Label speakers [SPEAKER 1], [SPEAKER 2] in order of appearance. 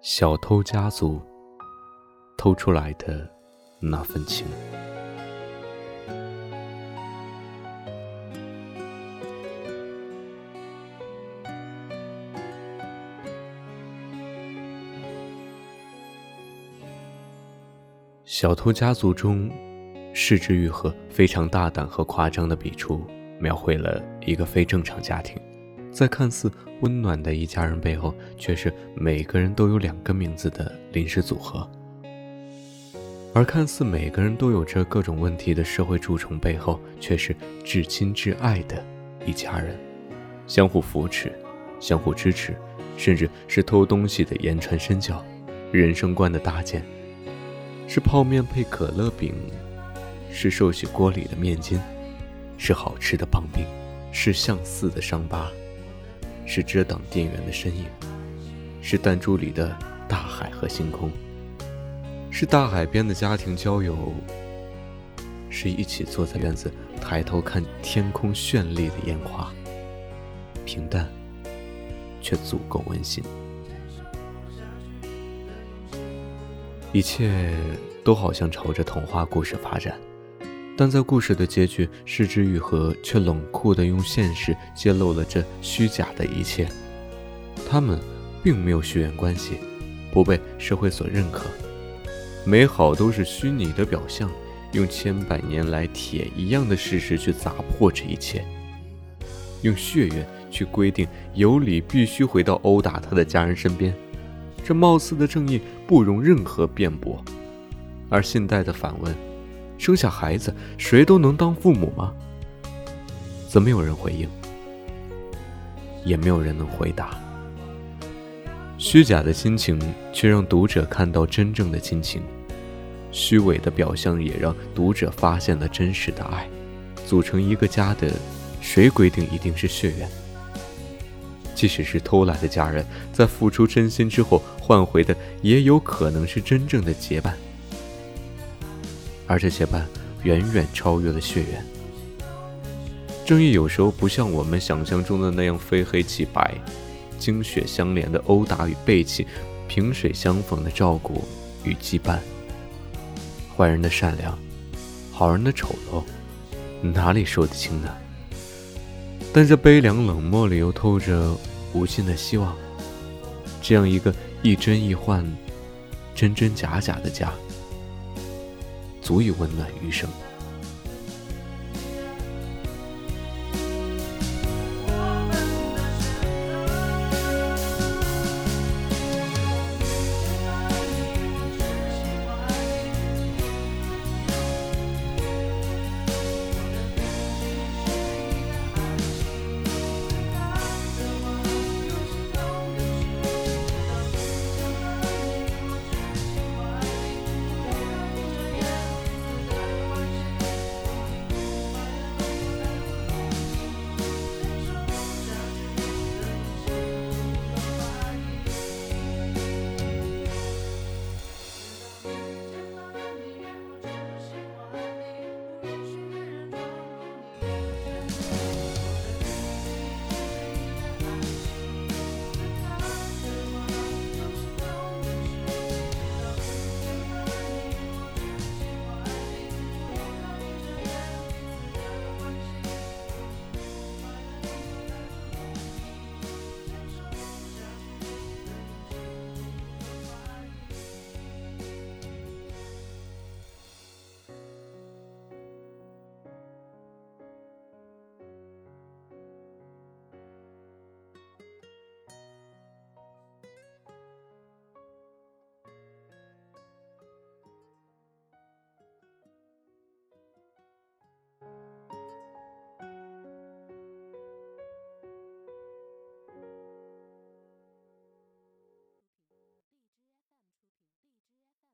[SPEAKER 1] 小偷家族偷出来的那份情。小偷家族中，柿之愈合非常大胆和夸张的笔触，描绘了一个非正常家庭，在看似温暖的一家人背后，却是每个人都有两个名字的临时组合；而看似每个人都有着各种问题的社会蛀虫背后，却是至亲至爱的一家人，相互扶持，相互支持，甚至是偷东西的言传身教，人生观的搭建。是泡面配可乐饼，是寿喜锅里的面筋，是好吃的棒冰，是相似的伤疤，是遮挡电源的身影，是弹珠里的大海和星空，是大海边的家庭郊游，是一起坐在院子抬头看天空绚丽的烟花，平淡，却足够温馨。一切都好像朝着童话故事发展，但在故事的结局，失之愈合却冷酷地用现实揭露了这虚假的一切。他们并没有血缘关系，不被社会所认可，美好都是虚拟的表象，用千百年来铁一样的事实去砸破这一切，用血缘去规定尤里必须回到殴打他的家人身边。这貌似的正义不容任何辩驳，而现代的反问：生下孩子，谁都能当父母吗？怎么有人回应，也没有人能回答。虚假的亲情却让读者看到真正的亲情，虚伪的表象也让读者发现了真实的爱。组成一个家的，谁规定一定是血缘？即使是偷来的家人，在付出真心之后换回的，也有可能是真正的结伴。而这些伴远远超越了血缘。正义有时候不像我们想象中的那样非黑即白，精血相连的殴打与背弃，萍水相逢的照顾与羁绊。坏人的善良，好人的丑陋，哪里说得清呢？但这悲凉冷漠里又透着无尽的希望。这样一个亦真亦幻、真真假假的家，足以温暖余生。